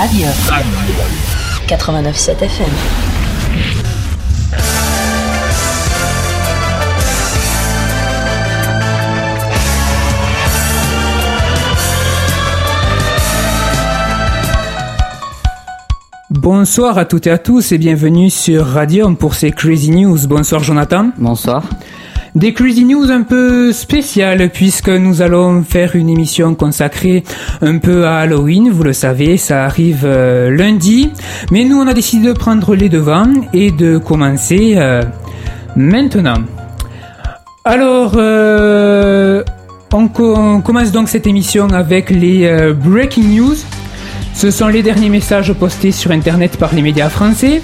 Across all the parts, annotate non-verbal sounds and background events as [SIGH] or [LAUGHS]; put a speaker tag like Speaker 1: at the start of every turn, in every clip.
Speaker 1: Radio. 89.7 FM.
Speaker 2: Bonsoir à toutes et à tous et bienvenue sur Radium pour ces Crazy News. Bonsoir Jonathan.
Speaker 3: Bonsoir.
Speaker 2: Des Crazy News un peu spéciales puisque nous allons faire une émission consacrée un peu à Halloween. Vous le savez, ça arrive euh, lundi. Mais nous, on a décidé de prendre les devants et de commencer euh, maintenant. Alors, euh, on, co- on commence donc cette émission avec les Breaking News. Ce sont les derniers messages postés sur Internet par les médias français.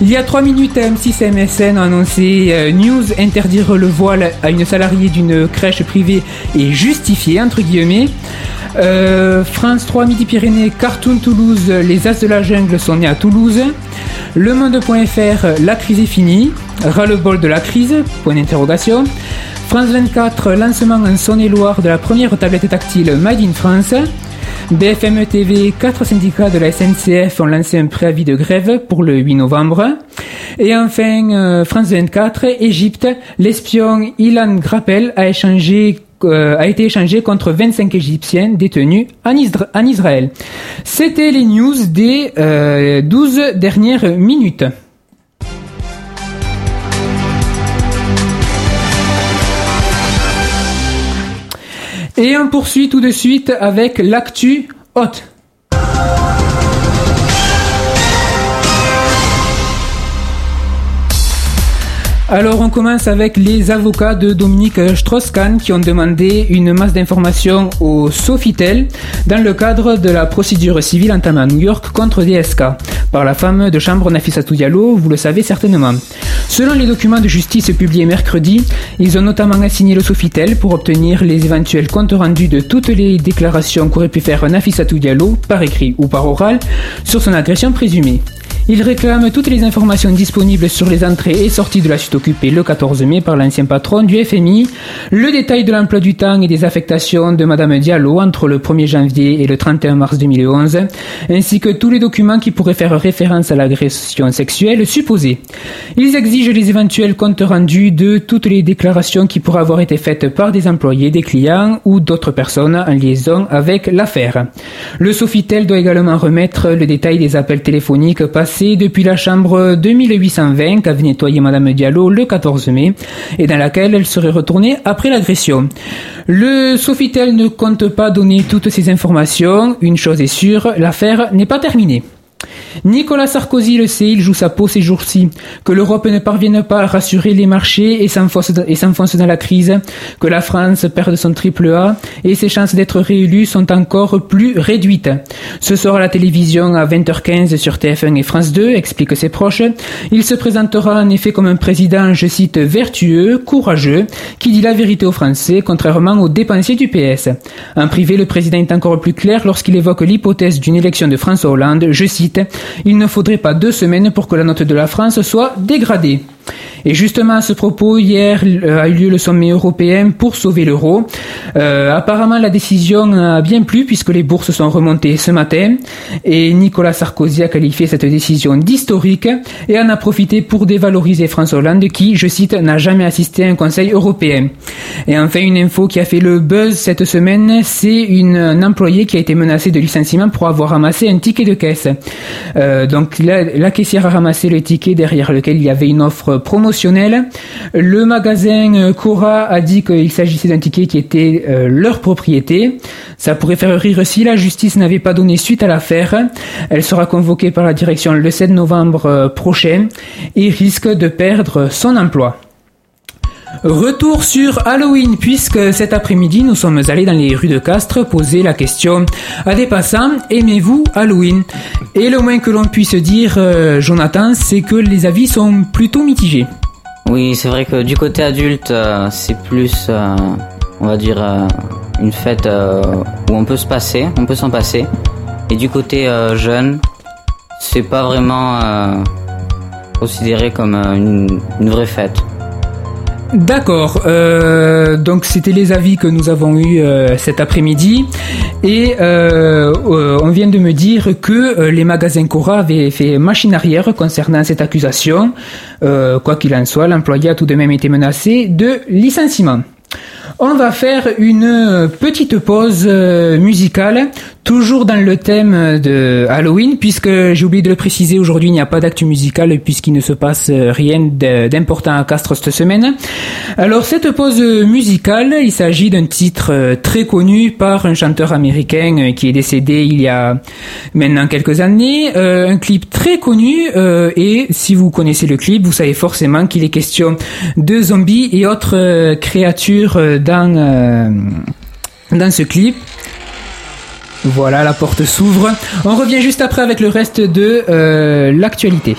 Speaker 2: Il y a 3 minutes, M6 et MSN ont annoncé euh, News interdire le voile à une salariée d'une crèche privée est justifié, entre guillemets. Euh, France 3 Midi-Pyrénées, Cartoon Toulouse, les As de la Jungle sont nés à Toulouse. Le Monde.fr, la crise est finie. Ras-le-bol de la crise, point d'interrogation. France 24, lancement en Saône-et-Loire de la première tablette tactile Made in France. BFM TV, quatre syndicats de la SNCF ont lancé un préavis de grève pour le 8 novembre. Et enfin, euh, France 24, Égypte, l'espion Ilan Grappel a euh, été échangé contre 25 Égyptiens détenus en Israël. C'était les news des euh, 12 dernières minutes. Et on poursuit tout de suite avec l'actu haute. Alors on commence avec les avocats de Dominique Strauss-Kahn qui ont demandé une masse d'informations au Sofitel dans le cadre de la procédure civile entamée à New York contre DSK par la femme de chambre Nafissatou Diallo, vous le savez certainement. Selon les documents de justice publiés mercredi, ils ont notamment assigné le Sofitel pour obtenir les éventuels comptes rendus de toutes les déclarations qu'aurait pu faire Nafissatou Diallo, par écrit ou par oral, sur son agression présumée. Il réclame toutes les informations disponibles sur les entrées et sorties de la suite occupée le 14 mai par l'ancien patron du FMI, le détail de l'emploi du temps et des affectations de Madame Diallo entre le 1er janvier et le 31 mars 2011, ainsi que tous les documents qui pourraient faire référence à l'agression sexuelle supposée. Ils exigent les éventuels comptes rendus de toutes les déclarations qui pourraient avoir été faites par des employés, des clients ou d'autres personnes en liaison avec l'affaire. Le Sofitel doit également remettre le détail des appels téléphoniques passés depuis la chambre 2820 qu'avait nettoyé Madame Diallo le 14 mai et dans laquelle elle serait retournée après l'agression. Le Sofitel ne compte pas donner toutes ces informations. Une chose est sûre, l'affaire n'est pas terminée. Nicolas Sarkozy le sait, il joue sa peau ces jours-ci, que l'Europe ne parvienne pas à rassurer les marchés et s'enfonce dans la crise, que la France perde son triple A et ses chances d'être réélue sont encore plus réduites. Ce soir à la télévision à 20h15 sur TF1 et France 2, explique ses proches, il se présentera en effet comme un président, je cite, vertueux, courageux, qui dit la vérité aux Français, contrairement aux dépensiers du PS. En privé, le président est encore plus clair lorsqu'il évoque l'hypothèse d'une élection de François Hollande, je cite, il ne faudrait pas deux semaines pour que la note de la France soit dégradée. Et justement, à ce propos, hier euh, a eu lieu le sommet européen pour sauver l'euro. Euh, apparemment, la décision a bien plu puisque les bourses sont remontées ce matin. Et Nicolas Sarkozy a qualifié cette décision d'historique et en a profité pour dévaloriser François Hollande qui, je cite, n'a jamais assisté à un conseil européen. Et enfin, une info qui a fait le buzz cette semaine, c'est une, un employé qui a été menacé de licenciement pour avoir ramassé un ticket de caisse. Euh, donc la, la caissière a ramassé le ticket derrière lequel il y avait une offre promotionnelle. Le magasin euh, Cora a dit qu'il s'agissait d'un ticket qui était euh, leur propriété. Ça pourrait faire rire si la justice n'avait pas donné suite à l'affaire. Elle sera convoquée par la direction le 7 novembre euh, prochain et risque de perdre son emploi. Retour sur Halloween, puisque cet après-midi nous sommes allés dans les rues de Castres poser la question à des passants, aimez-vous Halloween? Et le moins que l'on puisse dire, euh, Jonathan, c'est que les avis sont plutôt mitigés.
Speaker 3: Oui, c'est vrai que du côté adulte, euh, c'est plus, euh, on va dire, une fête où on peut se passer, on peut s'en passer. Et du côté jeune, c'est pas vraiment considéré comme une vraie fête.
Speaker 2: D'accord. Euh, donc c'était les avis que nous avons eus euh, cet après-midi et euh, on vient de me dire que les magasins Cora avaient fait machine arrière concernant cette accusation. Quoi qu'il en soit, l'employé a tout de même été menacé de licenciement. On va faire une petite pause musicale, toujours dans le thème de Halloween, puisque j'ai oublié de le préciser, aujourd'hui il n'y a pas d'actu musicale puisqu'il ne se passe rien de- d'important à Castres cette semaine. Alors cette pause musicale, il s'agit d'un titre euh, très connu par un chanteur américain euh, qui est décédé il y a maintenant quelques années, euh, un clip très connu euh, et si vous connaissez le clip, vous savez forcément qu'il est question de zombies et autres euh, créatures euh, dans euh, dans ce clip. Voilà, la porte s'ouvre. On revient juste après avec le reste de euh, l'actualité.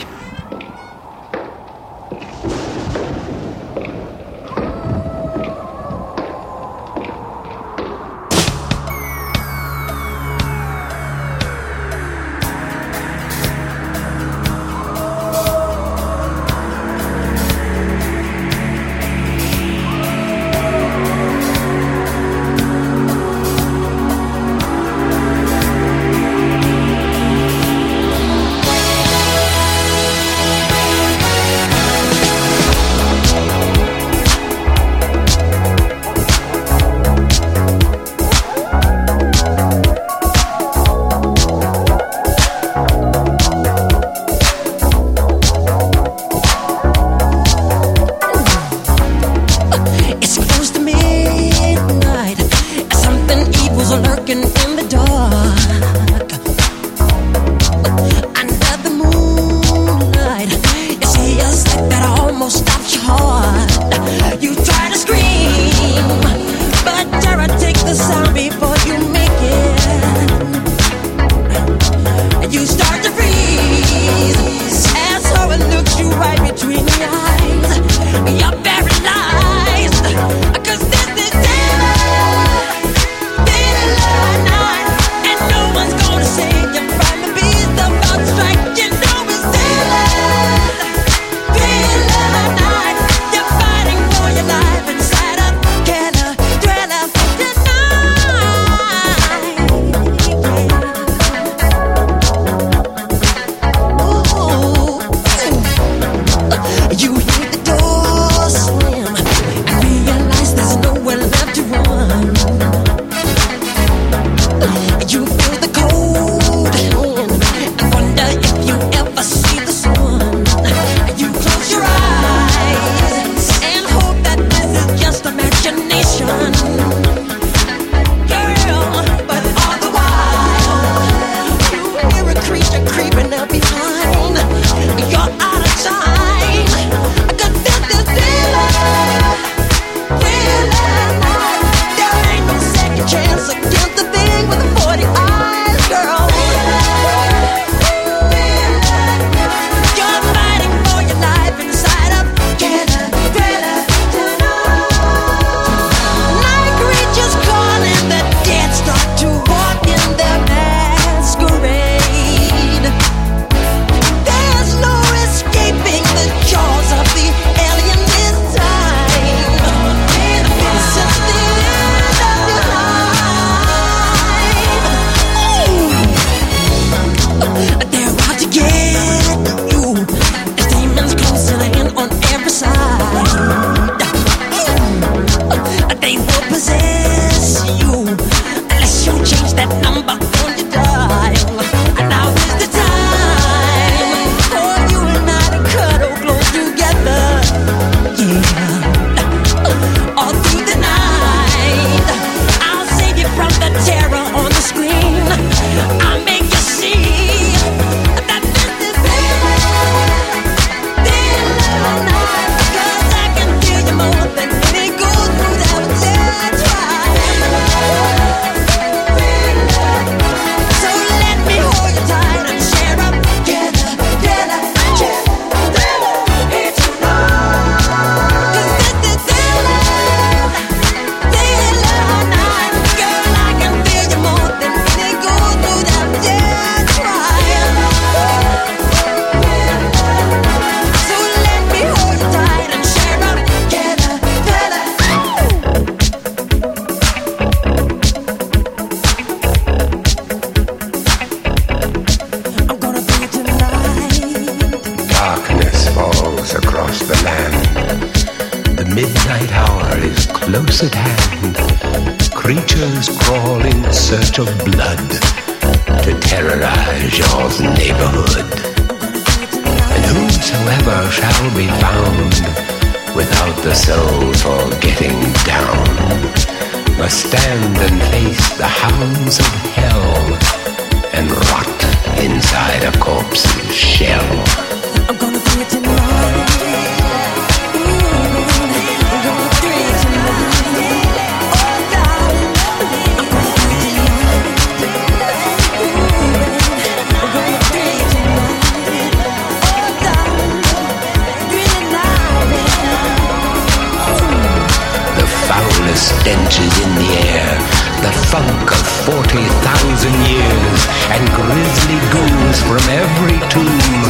Speaker 1: 40,000 years, and grisly ghouls from every tomb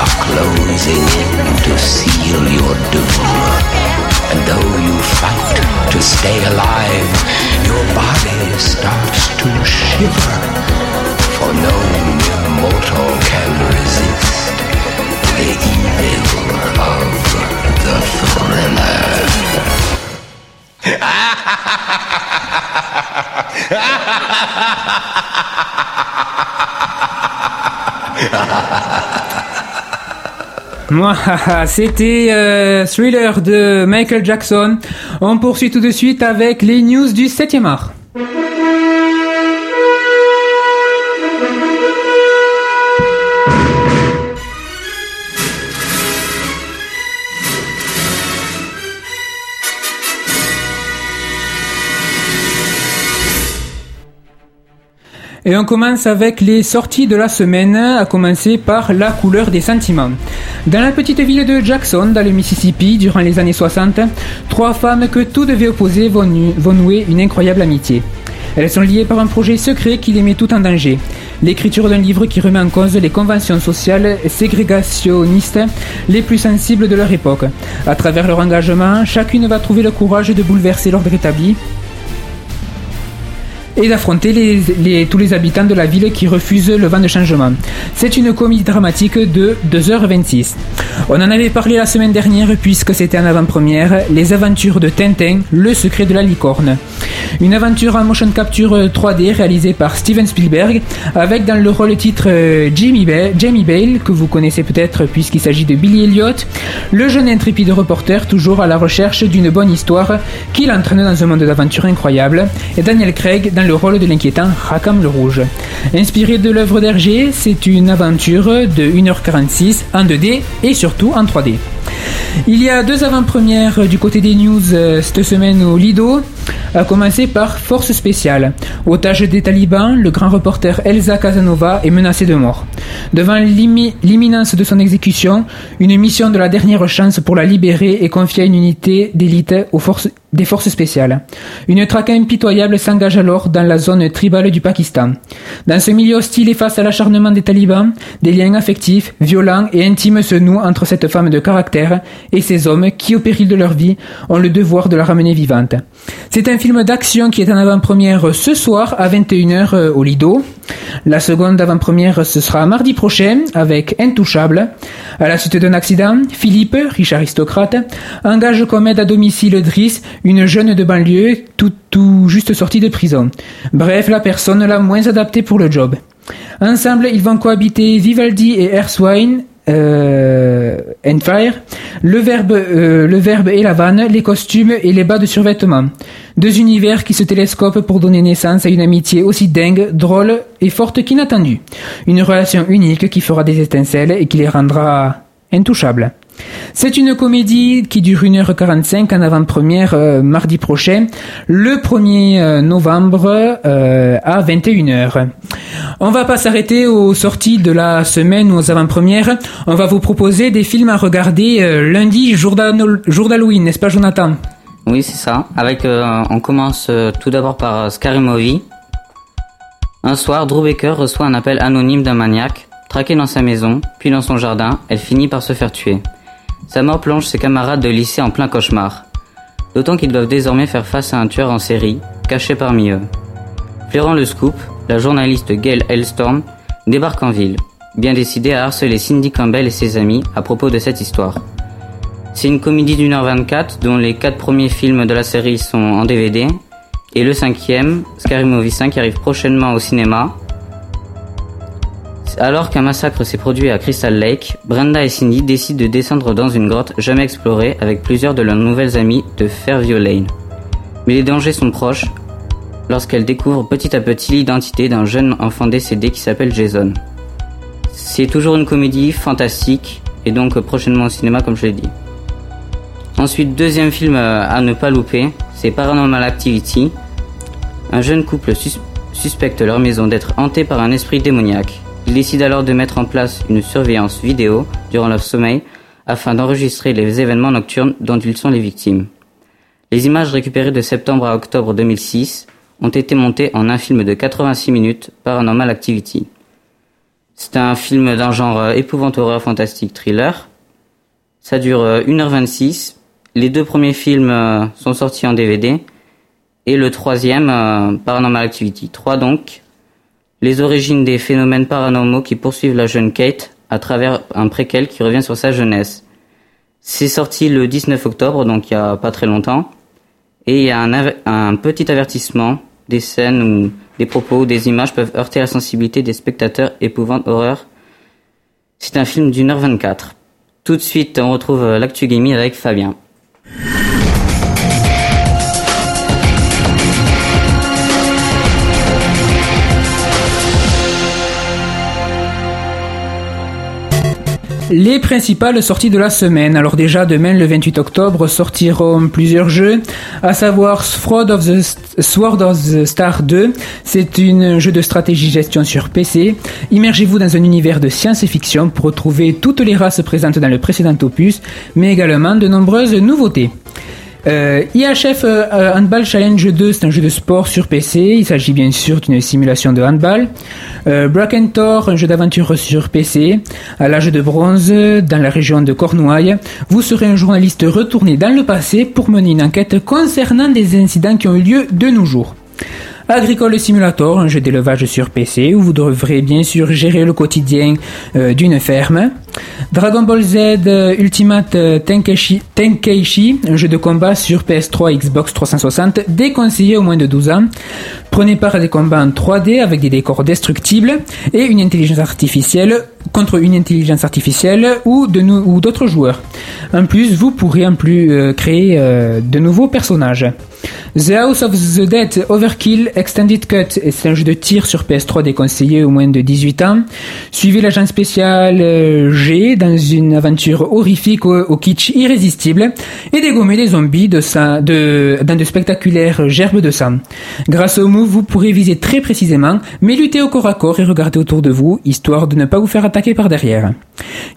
Speaker 1: are closing in to seal your doom. And though you fight to stay alive, your body starts to shiver, for no mortal can resist the evil of the thriller. [LAUGHS] [LAUGHS]
Speaker 2: C'était euh, Thriller de Michael Jackson. On poursuit tout de suite avec les news du 7e art. Et on commence avec les sorties de la semaine, à commencer par La couleur des sentiments. Dans la petite ville de Jackson, dans le Mississippi, durant les années 60, trois femmes que tout devait opposer vont, nouer une incroyable amitié. Elles sont liées par un projet secret qui les met tout en danger. L'écriture d'un livre qui remet en cause les conventions sociales ségrégationnistes les plus sensibles de leur époque. À travers leur engagement, chacune va trouver le courage de bouleverser l'ordre établi et d'affronter tous les habitants de la ville qui refusent le vent de changement. C'est une comédie dramatique de 2h26. On en avait parlé la semaine dernière puisque c'était en avant-première Les aventures de Tintin, le secret de la licorne. Une aventure en motion capture 3D réalisée par Steven Spielberg avec dans le rôle titre euh, Jamie Bale, Jamie Bale que vous connaissez peut-être puisqu'il s'agit de Billy Elliot, le jeune intrépide reporter toujours à la recherche d'une bonne histoire qui l'entraîne dans un monde d'aventure incroyable et Daniel Craig dans le rôle de l'inquiétant Rakam le Rouge. Inspiré de l'œuvre d'Hergé, c'est une aventure de 1h46 en 2D et surtout en 3D. Il y a deux avant-premières du côté des news euh, cette semaine au Lido, à commencer par Force spéciale. Otage des talibans, le grand reporter Elsa Casanova est menacé de mort. Devant l'imminence de son exécution, une mission de la dernière chance pour la libérer est confiée à une unité d'élite aux forces des forces spéciales. Une traque impitoyable s'engage alors dans la zone tribale du Pakistan. Dans ce milieu hostile et face à l'acharnement des talibans, des liens affectifs, violents et intimes se nouent entre cette femme de caractère et ces hommes qui, au péril de leur vie, ont le devoir de la ramener vivante. C'est un film d'action qui est en avant-première ce soir à 21h euh, au Lido. La seconde avant-première, ce sera mardi prochain avec Intouchable. À la suite d'un accident, Philippe, riche aristocrate, engage comme aide à domicile Driss, une jeune de banlieue tout, tout juste sortie de prison. Bref, la personne la moins adaptée pour le job. Ensemble, ils vont cohabiter Vivaldi et Erswine, euh, and Fire, le verbe, euh, le verbe et la vanne, les costumes et les bas de survêtement. Deux univers qui se télescopent pour donner naissance à une amitié aussi dingue, drôle et forte qu'inattendue. Une relation unique qui fera des étincelles et qui les rendra intouchables. C'est une comédie qui dure 1h45 en avant-première euh, mardi prochain, le 1er euh, novembre euh, à 21h. On va pas s'arrêter aux sorties de la semaine ou aux avant-premières. On va vous proposer des films à regarder lundi, jour d'Halloween, n'est-ce pas Jonathan?
Speaker 3: Oui, c'est ça. On commence tout d'abord par Scary Movie. Un soir, Drew Baker reçoit un appel anonyme d'un maniaque. Traqué dans sa maison, puis dans son jardin, elle finit par se faire tuer. Sa mort plonge ses camarades de lycée en plein cauchemar. D'autant qu'ils doivent désormais faire face à un tueur en série, caché parmi eux. Flairant le scoop, la journaliste Gail Hellstorm débarque en ville, bien décidée à harceler Cindy Campbell et ses amis à propos de cette histoire. C'est une comédie d'une heure 24 dont les quatre premiers films de la série sont en DVD et le cinquième, 5, arrive prochainement au cinéma. Alors qu'un massacre s'est produit à Crystal Lake, Brenda et Cindy décident de descendre dans une grotte jamais explorée avec plusieurs de leurs nouvelles amies de Fairview Lane. Mais les dangers sont proches lorsqu'elles découvrent petit à petit l'identité d'un jeune enfant décédé qui s'appelle Jason. C'est toujours une comédie fantastique et donc prochainement au cinéma comme je l'ai dit. Ensuite, deuxième film à ne pas louper, c'est Paranormal Activity. Un jeune couple suspecte leur maison d'être hantée par un esprit démoniaque. Ils décident alors de mettre en place une surveillance vidéo durant leur sommeil afin d'enregistrer les événements nocturnes dont ils sont les victimes. Les images récupérées de septembre à octobre 2006 ont été montées en un film de 86 minutes, Paranormal Activity. C'est un film d'un genre épouvante horreur fantastique thriller. Ça dure 1h26 les deux premiers films euh, sont sortis en DVD et le troisième, euh, Paranormal Activity 3 donc, les origines des phénomènes paranormaux qui poursuivent la jeune Kate à travers un préquel qui revient sur sa jeunesse. C'est sorti le 19 octobre, donc il y a pas très longtemps, et il y a un, petit avertissement des scènes où des propos ou des images peuvent heurter la sensibilité des spectateurs épouvant horreur. C'est un film d'une heure 24. Tout de suite, on retrouve l'actu gaming avec Fabien.
Speaker 2: Les principales sorties de la semaine. Alors déjà demain le 28 octobre sortiront plusieurs jeux, à savoir Sword of the, Star 2. C'est un jeu de stratégie gestion sur PC. Immergez-vous dans un univers de science-fiction pour retrouver toutes les races présentes dans le précédent opus, mais également de nombreuses nouveautés. Euh, IHF euh, Handball Challenge 2, c'est un jeu de sport sur PC. Il s'agit bien sûr d'une simulation de handball. Euh, Thor, un jeu d'aventure sur PC. À l'âge de bronze, dans la région de Cornouailles, vous serez un journaliste retourné dans le passé pour mener une enquête concernant des incidents qui ont eu lieu de nos jours. Agricole Simulator, un jeu d'élevage sur PC où vous devrez bien sûr gérer le quotidien euh, d'une ferme. Dragon Ball Z euh, Ultimate euh, Tenkaichi, un jeu de combat sur PS3 Xbox 360 déconseillé au moins de 12 ans. Prenez part à des combats en 3D avec des décors destructibles et une intelligence artificielle contre une intelligence artificielle ou ou d'autres joueurs. En plus, vous pourrez en plus créer de nouveaux personnages. The House of the Dead Overkill Extended Cut, c'est un jeu de tir sur PS3 déconseillé au moins de 18 ans. Suivez l'agent spécial euh, G dans une aventure horrifique au, kitsch irrésistible et dégommer des zombies dans de spectaculaires gerbes de sang. Grâce au move, vous pourrez viser très précisément, mais lutter au corps à corps et regarder autour de vous, histoire de ne pas vous faire attaquer par derrière.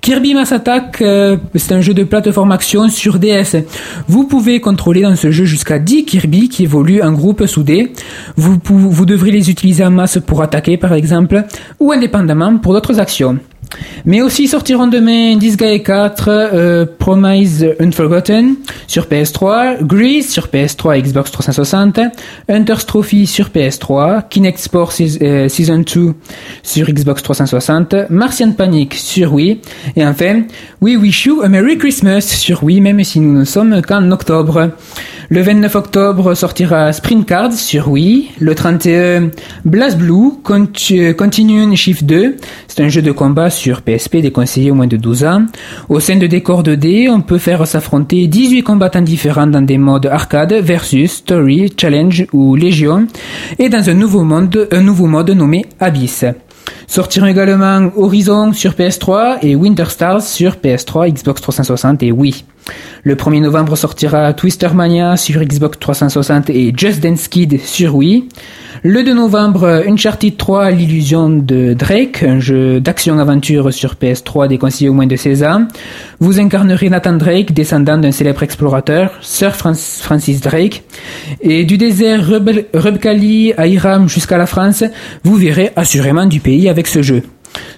Speaker 2: Kirby Mass Attack, euh, c'est un jeu de plateforme action sur DS. Vous pouvez contrôler dans ce jeu jusqu'à 10 Kirby qui évoluent en groupe soudé. Vous, vous devrez les utiliser en masse pour attaquer par exemple, ou indépendamment pour d'autres actions. Mais aussi sortiront demain Disgaea 4, euh, Promise Unforgotten sur PS3, Grease sur PS3 Xbox 360, Hunter's Trophy sur PS3, Kinect Sport euh, Season 2 sur Xbox 360, Martian Panic sur Wii, et enfin We Wish You a Merry Christmas sur Wii, même si nous ne sommes qu'en octobre. Le 29 octobre sortira Sprint Cards sur Wii. Le 31, Blast Blue Continuum Shift 2. C'est un jeu de combat sur PSP déconseillé au moins de 12 ans. Au sein de décors 2D, on peut faire s'affronter 18 combattants différents dans des modes arcade, versus, story, challenge ou légion. Et dans un nouveau monde, un nouveau mode nommé Abyss. Sortiront également Horizon sur PS3 et Winter Stars sur PS3, Xbox 360 et Wii. Le 1er novembre sortira Twister Mania sur Xbox 360 et Just Dance Kid sur Wii. Le 2 novembre, Uncharted 3, l'illusion de Drake, un jeu d'action-aventure sur PS3 déconseillé au moins de 16 ans. Vous incarnerez Nathan Drake, descendant d'un célèbre explorateur, Sir Francis Drake. Et du désert Rebkali à Iram jusqu'à la France, vous verrez assurément du pays avec ce jeu.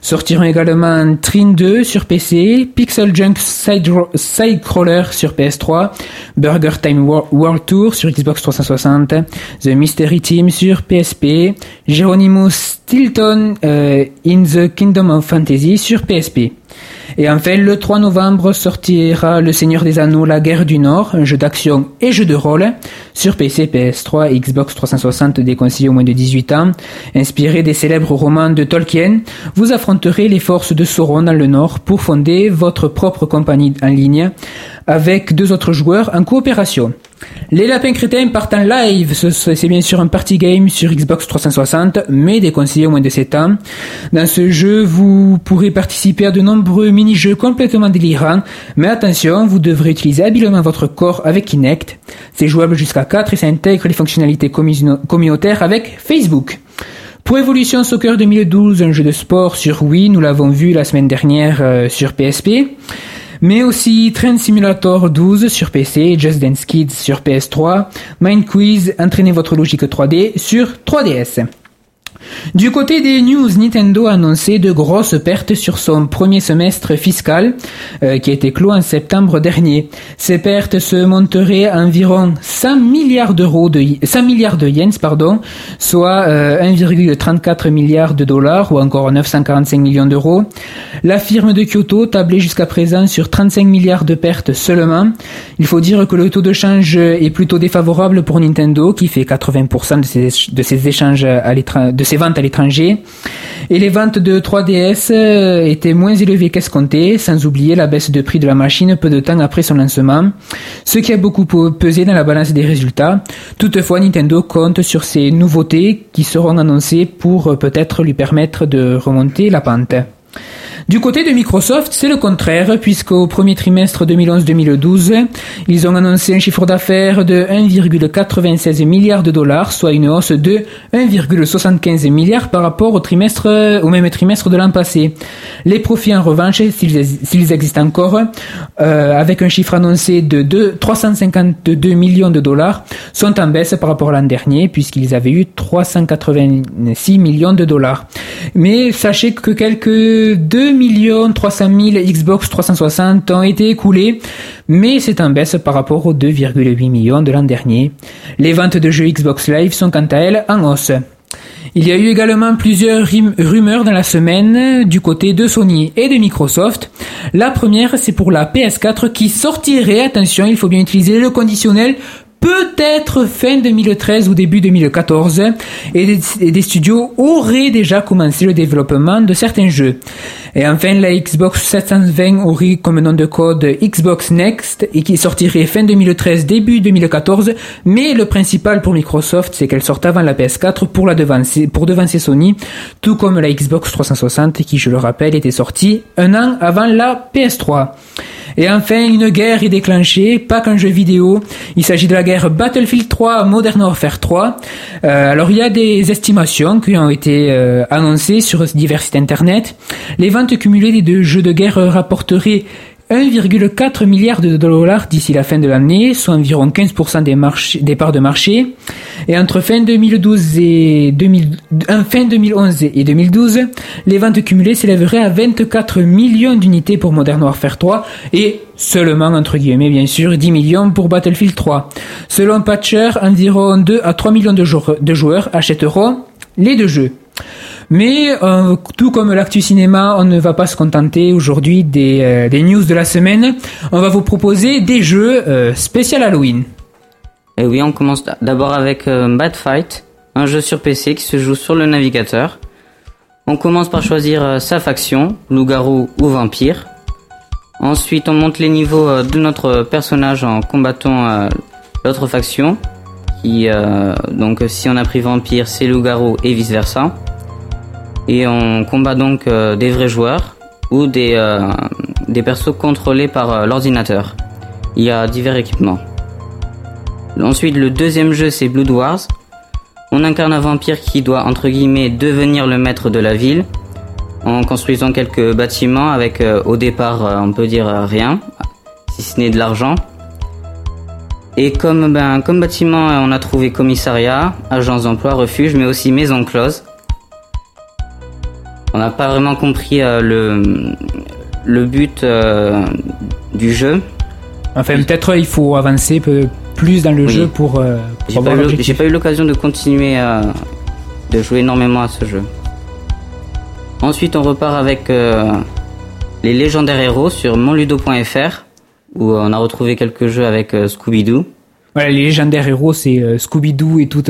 Speaker 2: Sortiront également Trin 2 sur PC, Pixel Junk Sidecrawler sur PS3, Burger Time World Tour sur Xbox 360, The Mystery Team sur PSP, Geronimo Stilton euh, in the Kingdom of Fantasy sur PSP. Et enfin, le 3 novembre sortira Le Seigneur des Anneaux, La Guerre du Nord, un jeu d'action et jeu de rôle sur PC, PS3 et Xbox 360 déconseillé au moins de 18 ans. Inspiré des célèbres romans de Tolkien, vous affronterez les forces de Sauron dans le Nord pour fonder votre propre compagnie en ligne avec deux autres joueurs en coopération. Les lapins crétins partent en live, c'est bien sûr un party game sur Xbox 360, mais déconseillé au moins de 7 ans. Dans ce jeu, vous pourrez participer à de nombreux mini-jeux complètement délirants, mais attention, vous devrez utiliser habilement votre corps avec Kinect. C'est jouable jusqu'à 4 et ça intègre les fonctionnalités communautaires avec Facebook. Pour Evolution Soccer 2012, un jeu de sport sur Wii, nous l'avons vu la semaine dernière euh, sur PSP mais aussi Train Simulator 12 sur PC, Just Dance Kids sur PS3, Mind Quiz, entraînez votre logique 3D sur 3DS. Du côté des news, Nintendo a annoncé de grosses pertes sur son premier semestre fiscal euh, qui a été clos en septembre dernier. Ces pertes se monteraient à environ 100 milliards d'euros de 100 milliards de yens soit 1,34 euh, milliards de dollars ou encore 945 millions d'euros. La firme de Kyoto tablait jusqu'à présent sur 35 milliards de pertes seulement. Il faut dire que le taux de change est plutôt défavorable pour Nintendo qui fait 80% de ses, échanges à ses ventes à l'étranger. Et les ventes de 3DS euh, étaient moins élevées qu'escomptées, sans oublier la baisse de prix de la machine peu de temps après son lancement, ce qui a beaucoup pesé dans la balance des résultats. Toutefois, Nintendo compte sur ces nouveautés qui seront annoncées pour euh, peut-être lui permettre de remonter la pente. Du côté de Microsoft, c'est le contraire, puisqu'au premier trimestre 2011-2012, ils ont annoncé un chiffre d'affaires de 1,96 milliard de dollars, soit une hausse de 1,75 milliard par rapport au trimestre, au même trimestre de l'an passé. Les profits, en revanche, s'ils existent encore, euh, avec un chiffre annoncé de 352 millions de dollars, sont en baisse par rapport à l'an dernier, puisqu'ils avaient eu 386 millions de dollars. Mais sachez que quelques 2 300 000 Xbox 360 ont été écoulés, mais c'est en baisse par rapport aux 2,8 millions de l'an dernier. Les ventes de jeux Xbox Live sont quant à elles en hausse. Il y a eu également plusieurs rumeurs dans la semaine du côté de Sony et de Microsoft. La première, c'est pour la PS4 qui sortirait, attention, il faut bien utiliser le conditionnel peut-être fin 2013 ou début 2014 et des, studios auraient déjà commencé le développement de certains jeux. Et enfin, la Xbox 720 aurait comme nom de code Xbox Next et qui sortirait fin 2013, début 2014. Mais le principal pour Microsoft, c'est qu'elle sorte avant la PS4 pour la devancer, pour devancer Sony, tout comme la Xbox 360 qui, je le rappelle, était sortie un an avant la PS3. Et enfin, une guerre est déclenchée, pas qu'un jeu vidéo. Il s'agit de la guerre Battlefield 3 Modern Warfare 3. Euh, alors il y a des estimations qui ont été euh, annoncées sur divers sites internet. Les cumulées des deux jeux de guerre rapporteraient 1,4 milliard de dollars d'ici la fin de l'année, soit environ 15% des, des parts de marché. Et entre fin 2012 et 2000, fin 2011 et 2012, les ventes cumulées s'élèveraient à 24 millions d'unités pour Modern Warfare 3 et seulement entre guillemets bien sûr 10 millions pour Battlefield 3. Selon Patcher, environ 2 à 3 millions de joueurs achèteront les deux jeux. Mais euh, tout comme l'actu cinéma, on ne va pas se contenter aujourd'hui des, euh, des, news de la semaine. On va vous proposer des jeux euh, spécial Halloween.
Speaker 3: Et oui, on commence d'abord avec Bad Fight, un jeu sur PC qui se joue sur le navigateur. On commence par choisir sa faction, loup-garou ou vampire. Ensuite, on monte les niveaux de notre personnage en combattant l'autre faction. Donc, si on a pris vampire, c'est loup-garou et vice versa et on combat donc euh, des vrais joueurs ou des, euh, des persos contrôlés par euh, l'ordinateur. Il y a divers équipements. Ensuite, le deuxième jeu, c'est Blood Wars. On incarne un vampire qui doit, entre guillemets, devenir le maître de la ville en construisant quelques bâtiments avec, au départ, on peut dire rien, si ce n'est de l'argent. Et comme, ben, comme bâtiment, on a trouvé commissariat, agence d'emploi, refuge, mais aussi maison close on n'a pas vraiment compris euh, le, le but euh, du jeu.
Speaker 2: Enfin, peut-être il faut avancer plus dans le jeu pour. Euh,
Speaker 3: J'ai pas, eu l'occasion de continuer de jouer énormément à ce jeu. Ensuite, on repart avec les légendaires héros sur monludo.fr où on a retrouvé quelques jeux avec Scooby-Doo.
Speaker 2: Voilà, les légendaires héros, c'est Scooby-Doo et toute,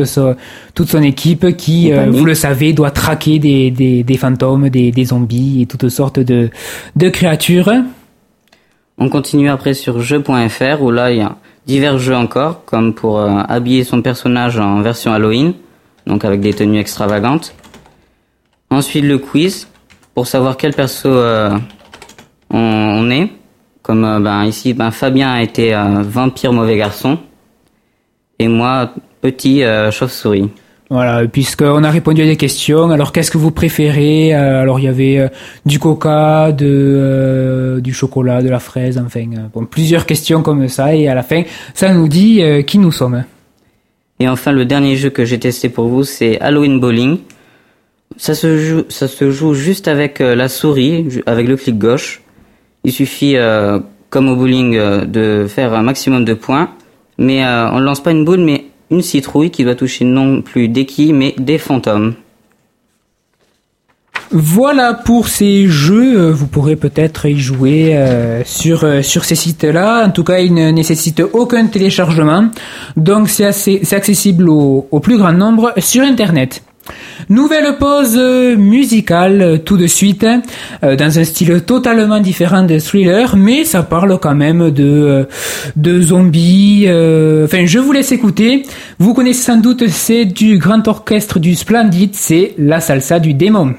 Speaker 2: toute son équipe qui, vous le savez, doit traquer des, des, des fantômes, des, des, zombies et toutes sortes de, de créatures.
Speaker 3: On continue après sur jeux.fr où là il y a divers jeux encore, comme pour euh, habiller son personnage en version Halloween, donc avec des tenues extravagantes. Ensuite le quiz pour savoir quel perso euh, on, est. Comme euh, ben, ici, ben, Fabien a été vampire mauvais garçon et moi petit chauve-souris.
Speaker 2: Voilà, puisqu'on a répondu à des questions. Alors, qu'est-ce que vous préférez euh, Alors, il y avait euh, du coca, de, euh, du chocolat, de la fraise, enfin, bon, plusieurs questions comme ça. Et à la fin, ça nous dit qui nous sommes.
Speaker 3: Et enfin, le dernier jeu que j'ai testé pour vous, c'est Halloween Bowling. Ça se joue, ça se joue juste avec la souris, avec le clic gauche. Il suffit, comme au bowling, de faire un maximum de points. Mais on ne lance pas une boule, mais une citrouille qui doit toucher non plus des quilles mais des fantômes.
Speaker 2: Voilà pour ces jeux, euh, vous pourrez peut-être y jouer euh, sur euh, sur ces sites-là. En tout cas, ils ne nécessitent aucun téléchargement, donc c'est accessible au, au plus grand nombre sur Internet. Nouvelle pause musicale tout de suite, euh, dans un style totalement différent de thriller, mais ça parle quand même de, euh, de zombies. Euh, enfin, je vous laisse écouter. Vous connaissez sans doute, c'est du grand orchestre du Splendid, c'est la salsa du démon.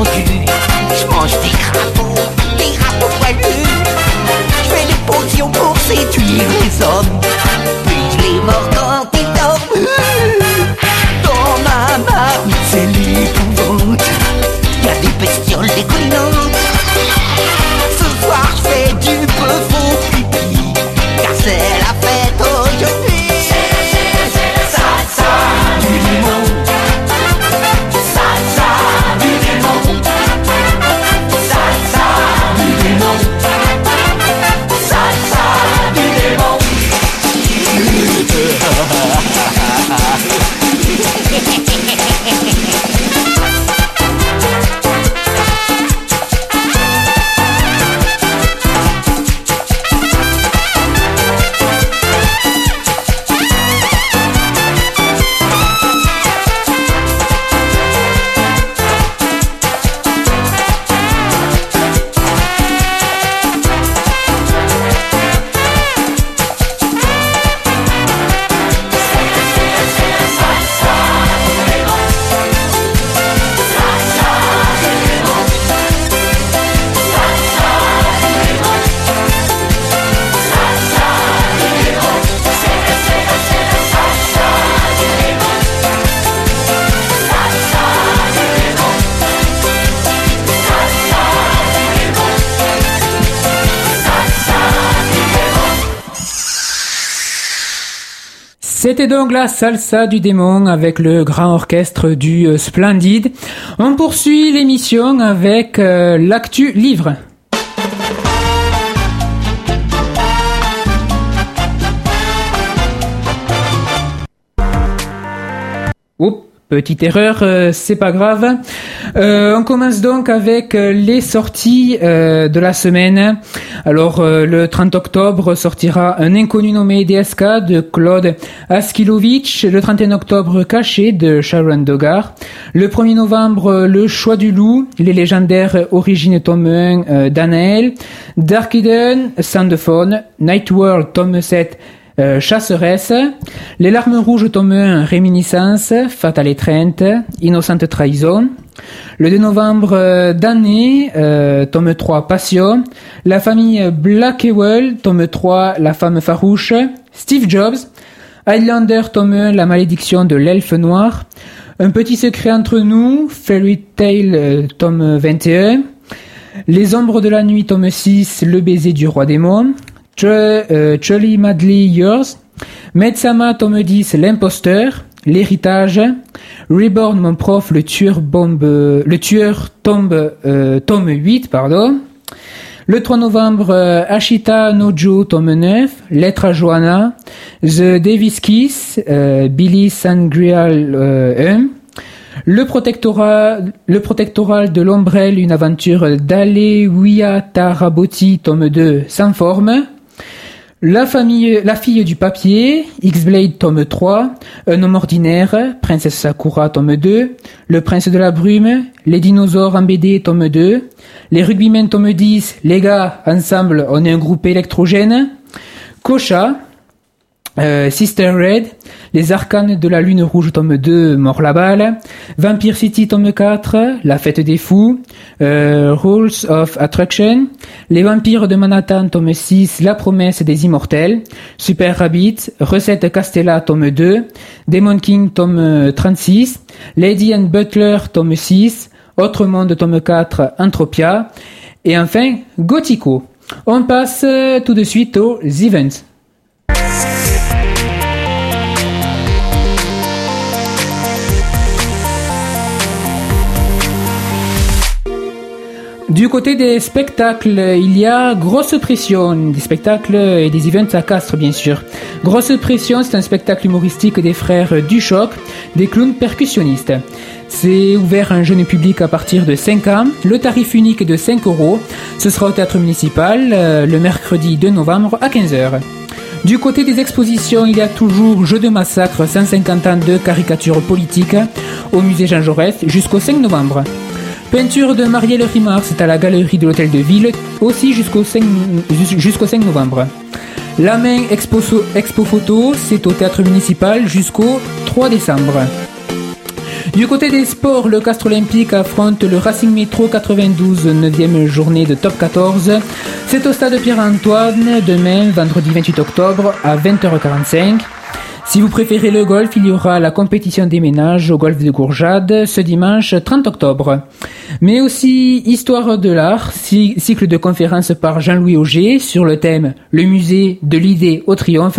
Speaker 4: emoji
Speaker 2: C'était donc la salsa du démon avec le grand orchestre du euh, Splendide. On poursuit l'émission avec euh, l'actu livre. Oups. Petite erreur, euh, c'est pas grave. Euh, on commence donc avec euh, les sorties de la semaine. Alors le 30 octobre sortira Un inconnu nommé DSK de Claude Askilovitch. Le 31 octobre Caché de Sharon Dogar. Le 1er novembre Le choix du loup, les légendaires origines tome 1 d'Anaël. Dark Eden, Sound Night World tome 7 euh, chasseresse, Les larmes rouges tome 1, Réminiscence, Fatale étreinte, Innocente trahison. Le 2 novembre euh, d'année, euh, tome 3, Passion. La famille Blackwell, tome 3, La femme farouche. Steve Jobs. Highlander, tome 1, La malédiction de l'elfe noir. Un petit secret entre nous, Fairy Tale, tome 21. Les ombres de la nuit, tome 6, Le baiser du roi démon. Truly euh, Madly Yours, Medsama tome 10 L'imposteur, L'héritage, Reborn mon prof, le tueur bombe, le tueur tombe, euh, tome 8, pardon. Le 3 novembre, euh, Ashita Nojo, tome 9, Lettre à Joanna, The Davis Kiss, Billy Sangreal 1, le protectorat, le protectoral de l'ombrelle, une aventure d'Alewiya Taraboti, tome 2, sans forme. La famille, la fille du papier, X-Blade tome 3, Un homme ordinaire, Princesse Sakura tome 2, Le prince de la brume, Les dinosaures en BD tome 2, Les rugbymen tome 10, Les gars, ensemble, on est un groupe électrogène, Kocha, euh, Sister Red, Les Arcanes de la Lune Rouge tome 2, Mort la balle, Vampire City tome 4, La Fête des Fous, euh, Rules of Attraction, Les Vampires de Manhattan tome 6, La Promesse des Immortels, Super Rabbit, Recette Castella tome 2, Demon King tome 36, Lady and Butler tome 6, Autre Monde tome 4, Entropia, et enfin Gothico. On passe tout de suite aux events. Du côté des spectacles, il y a Grosse Pression, des spectacles et des events à Castres bien sûr. Grosse Pression, c'est un spectacle humoristique des frères Duchoc, des clowns percussionnistes. C'est ouvert à un jeune public à partir de 5 ans. Le tarif unique est de 5 euros. Ce sera au théâtre municipal euh, le mercredi 2 novembre à 15h. Du côté des expositions, il y a toujours Jeux de massacre 150 ans de caricature politique au musée Jean Jaurès jusqu'au 5 novembre. Peinture de Marielle Rimard, c'est à la galerie de l'Hôtel de Ville, aussi jusqu'au 5, jusqu'au 5 novembre. La main expo, expo photo, c'est au théâtre municipal jusqu'au 3 décembre. Du côté des sports, le Castre Olympique affronte le Racing Métro 92, 9e journée de top 14. C'est au stade Pierre-Antoine, demain, vendredi 28 octobre, à 20h45. Si vous préférez le golf, il y aura la compétition des ménages au golf de Gourjade ce dimanche 30 octobre. Mais aussi Histoire de l'art, cycle de conférences par Jean-Louis Auger sur le thème Le musée de l'idée au triomphe.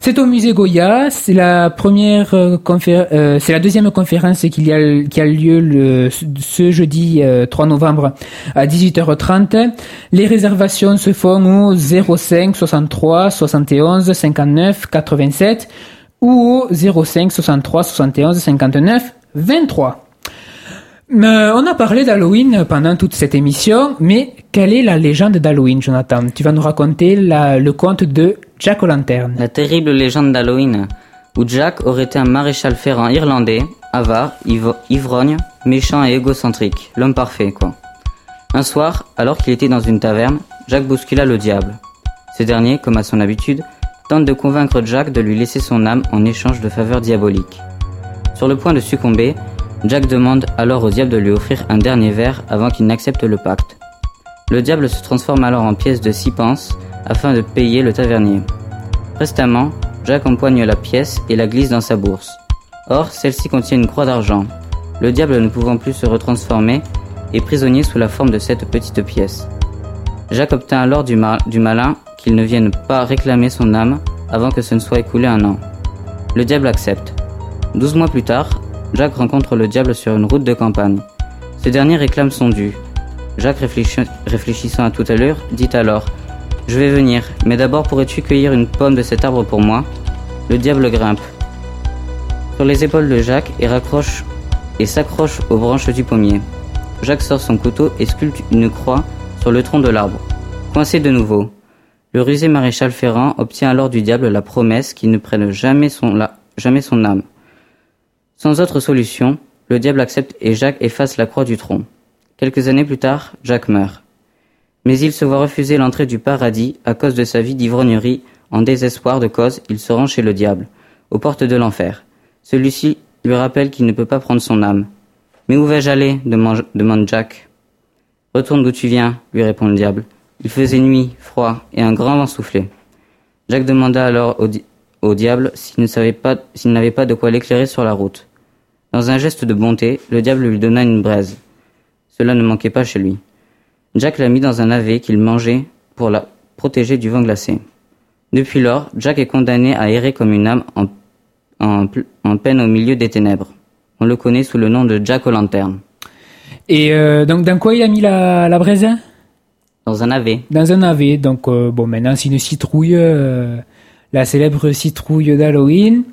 Speaker 2: C'est au musée Goya, c'est la première euh, euh, c'est la deuxième conférence qui a, lieu ce jeudi 3 euh, novembre à 18h30. Les réservations se font au 05 63 71 59 87 ou au 05 63 71 59 23. on a parlé d'Halloween pendant toute cette émission, mais quelle est la légende d'Halloween, Jonathan? Tu vas nous raconter le conte de Jack O'Lantern.
Speaker 3: La terrible légende d'Halloween, où Jack aurait été un maréchal ferrant irlandais, avare, ivrogne, méchant et égocentrique, l'homme parfait, quoi. Un soir, alors qu'il était dans une taverne, Jack bouscula le diable. Ce dernier, comme à son habitude, de convaincre Jack de lui laisser son âme en échange de faveurs diaboliques. Sur le point de succomber, Jack demande alors au diable de lui offrir un dernier verre avant qu'il n'accepte le pacte. Le diable se transforme alors en pièce de six pences afin de payer le tavernier. Prestamment, Jack empoigne la pièce et la glisse dans sa bourse. Or, celle-ci contient une croix d'argent. Le diable ne pouvant plus se retransformer est prisonnier sous la forme de cette petite pièce. Jack obtint alors du, du malin qu'il ne vienne pas réclamer son âme avant que ce ne soit écoulé un an. Le diable accepte. Douze mois plus tard, Jack rencontre le diable sur une route de campagne. Ce dernier réclame son dû. Jacques, réfléchissant à toute allure, dit alors Je vais venir, mais d'abord pourrais-tu cueillir une pomme de cet arbre pour moi? Le diable grimpe sur les épaules de Jacques et et s'accroche aux branches du pommier. Jacques sort son couteau et sculpte une croix sur le tronc de l'arbre. Coincé de nouveau. Le rusé maréchal Ferrand obtient alors du diable la promesse qu'il ne prenne jamais son, jamais son âme. Sans autre solution, le diable accepte et Jacques efface la croix du tronc. Quelques années plus tard, Jacques meurt. Mais il se voit refuser l'entrée du paradis à cause de sa vie d'ivrognerie. En désespoir de cause, il se rend chez le diable, aux portes de l'enfer. Celui-ci lui rappelle qu'il ne peut pas prendre son âme. Mais où vais-je aller? demande Jacques. Retourne d'où tu viens, lui répond le diable. Il faisait nuit, froid et un grand vent soufflait. Jacques demanda alors au, diable s'il n'avait pas de quoi l'éclairer sur la route. Dans un geste de bonté, le diable lui donna une braise. Cela ne manquait pas chez lui. Jack l'a mis dans un navet qu'il mangeait pour la protéger du vent glacé. Depuis lors, Jack est condamné à errer comme une âme en, peine au milieu des ténèbres. On le connaît sous le nom de Jack aux lanternes.
Speaker 5: Et euh, donc, dans quoi il a mis la, la braise
Speaker 3: Dans un navet.
Speaker 5: Dans un navet. Donc, euh, bon, maintenant, c'est une citrouille. Euh, la célèbre citrouille d'Halloween.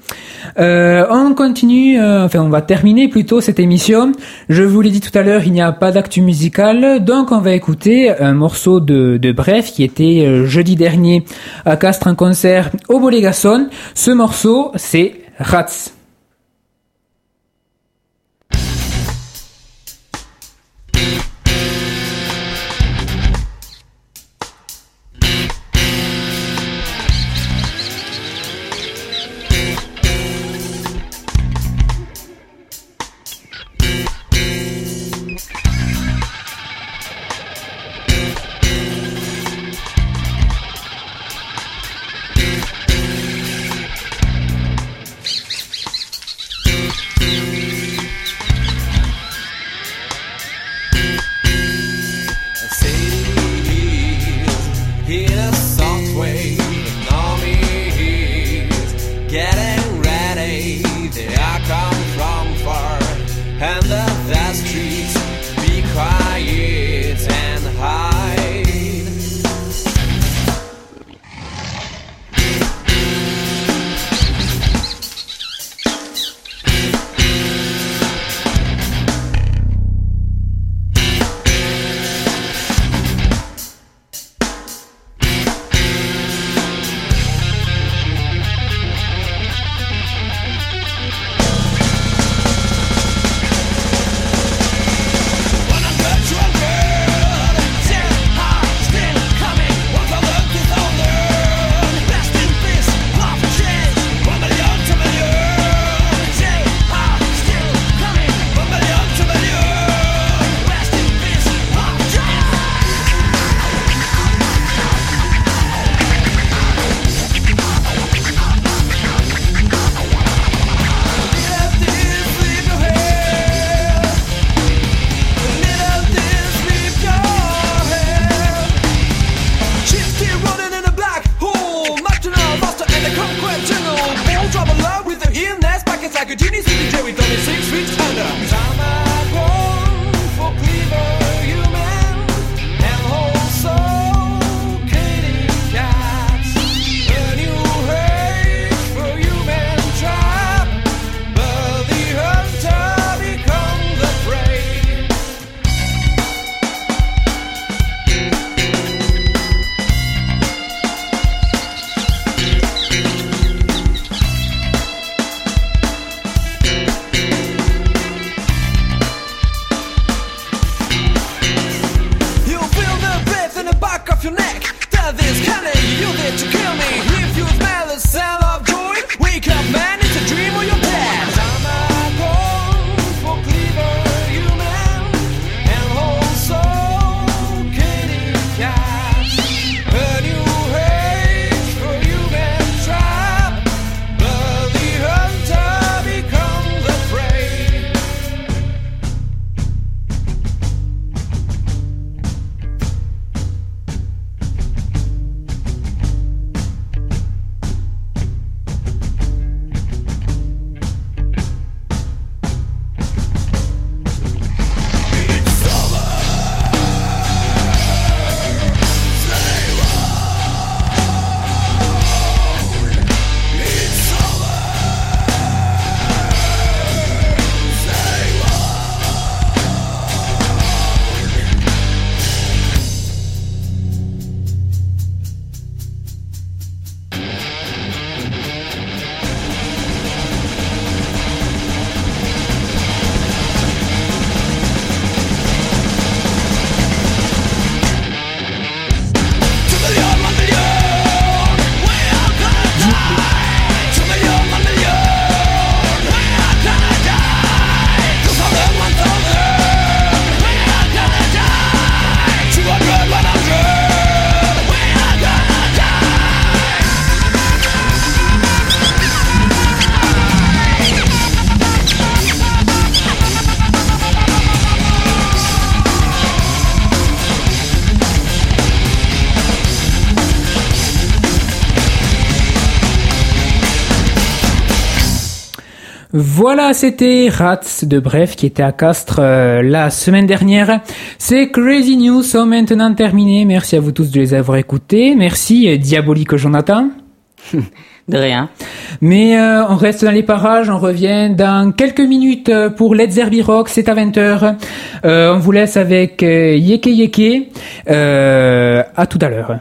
Speaker 5: Euh, on continue, euh, enfin on va terminer plutôt cette émission. Je vous l'ai dit tout à l'heure, il n'y a pas d'actu musical, donc on va écouter un morceau de, de Bref qui était euh, jeudi dernier à Castres en concert au Bolégason. Ce morceau, c'est Rats.
Speaker 2: Voilà, c'était Rats de Bref qui était à Castres euh, la semaine dernière. Ces Crazy News sont maintenant terminés. Merci à vous tous de les avoir écoutés. Merci euh, Diabolique Jonathan.
Speaker 3: De rien.
Speaker 2: Mais euh, on reste dans les parages, on revient dans quelques minutes pour Let's Zerbi Rock, c'est à 20h. on vous laisse avec Yeke Yeke. à tout à l'heure.